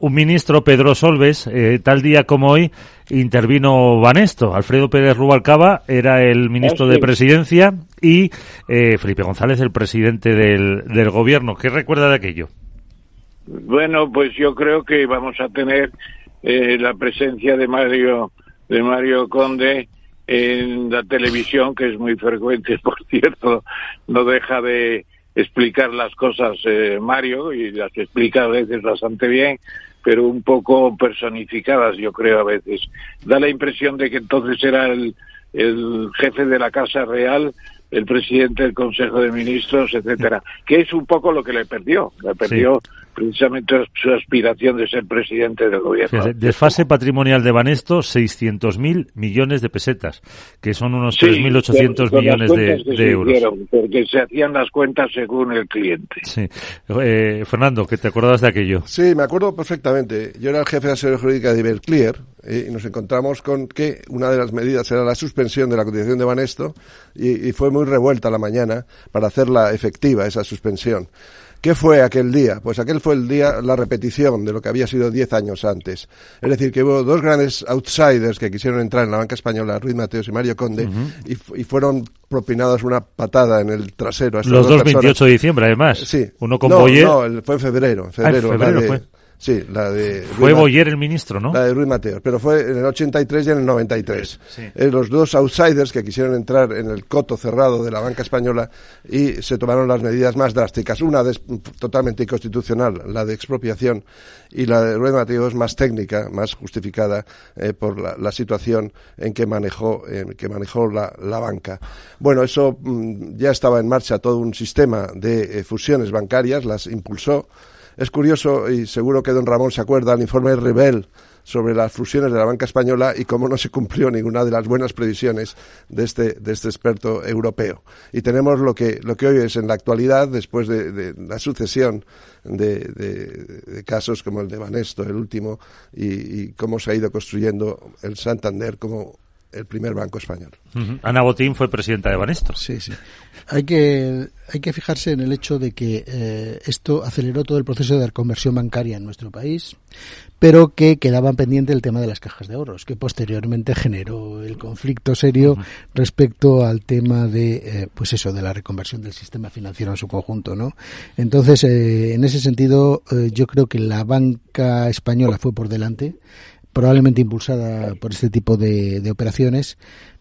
un ministro, Pedro Solves, eh, tal día como hoy, intervino Banesto. Alfredo Pérez Rubalcaba era el ministro de Presidencia y eh, Felipe González el presidente del, del gobierno. ¿Qué recuerda de aquello? Bueno, pues yo creo que vamos a tener eh, la presencia de Mario de Mario Conde en la televisión, que es muy frecuente, por cierto, no deja de explicar las cosas Mario y las explica a veces bastante bien pero un poco personificadas, yo creo, a veces. Da la impresión de que entonces era el, el jefe de la Casa Real, el presidente del Consejo de Ministros, etcétera, que es un poco lo que le perdió. Le perdió precisamente su aspiración de ser presidente del gobierno. desfase patrimonial de Banesto, 600.000 millones de pesetas, que son unos 3.800 millones de, euros. porque se hacían las cuentas según el cliente. Sí. Eh, Fernando, ¿qué te acordabas de aquello? Sí, me acuerdo perfectamente. Yo era el jefe de asesoría jurídica de Iberclear eh, y nos encontramos con que una de las medidas era la suspensión de la cotización de Banesto y, y fue muy revuelta la mañana para hacerla efectiva, esa suspensión. ¿Qué fue aquel día? Pues aquel fue el día, la repetición de lo que había sido diez años antes. Es decir, que hubo dos grandes outsiders que quisieron entrar en la banca española, Ruiz Mateos y Mario Conde, y, fueron propinados una patada en el trasero. A Los dos, 28 de diciembre, además. Sí. Uno con no, Boyer. No, fue en febrero. En febrero, ah, en febrero fue. Sí, la de... Fue Boyer el ministro, ¿no? La de Ruiz Mateos, pero fue en el 83 y en el 93. Sí. Eh, los dos outsiders que quisieron entrar en el coto cerrado de la banca española y se tomaron las medidas más drásticas. Una de, totalmente inconstitucional, la de expropiación, y la de Ruiz Mateos más técnica, más justificada eh, por la, la, situación en que manejó, que manejó la, la banca. Bueno, eso mm, ya estaba en marcha todo un sistema de eh, fusiones bancarias, las impulsó es curioso, y seguro que don Ramón se acuerda, el informe Rebel sobre las fusiones de la banca española y cómo no se cumplió ninguna de las buenas previsiones de este, de este experto europeo. Y tenemos lo que, lo que hoy es en la actualidad, después de, la sucesión de, casos como el de Banesto, el último, y cómo se ha ido construyendo el Santander como el primer banco español. Ana Botín fue presidenta de Banesto. Sí, sí. Hay que, hay que fijarse en el hecho de que eh, esto aceleró todo el proceso de reconversión bancaria en nuestro país, pero que quedaba pendiente el tema de las cajas de ahorros, que posteriormente generó el conflicto serio respecto al tema de, eh, pues eso, de la reconversión del sistema financiero en su conjunto, ¿no? Entonces, eh, en ese sentido, eh, yo creo que la banca española fue por delante probablemente impulsada por este tipo de, de operaciones,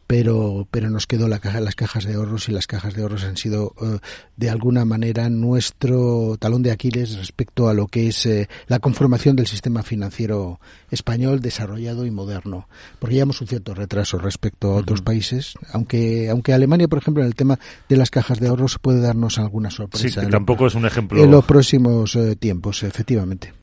pero, pero nos quedó la caja, las cajas de ahorros y las cajas de ahorros han sido uh, de alguna manera nuestro talón de Aquiles respecto a lo que es eh, la conformación del sistema financiero español desarrollado y moderno. Porque llevamos un cierto retraso respecto a otros uh -huh. países, aunque, aunque Alemania, por ejemplo, en el tema de las cajas de ahorros puede darnos alguna sorpresa. Sí, que tampoco en, es un ejemplo. En los próximos eh, tiempos, efectivamente.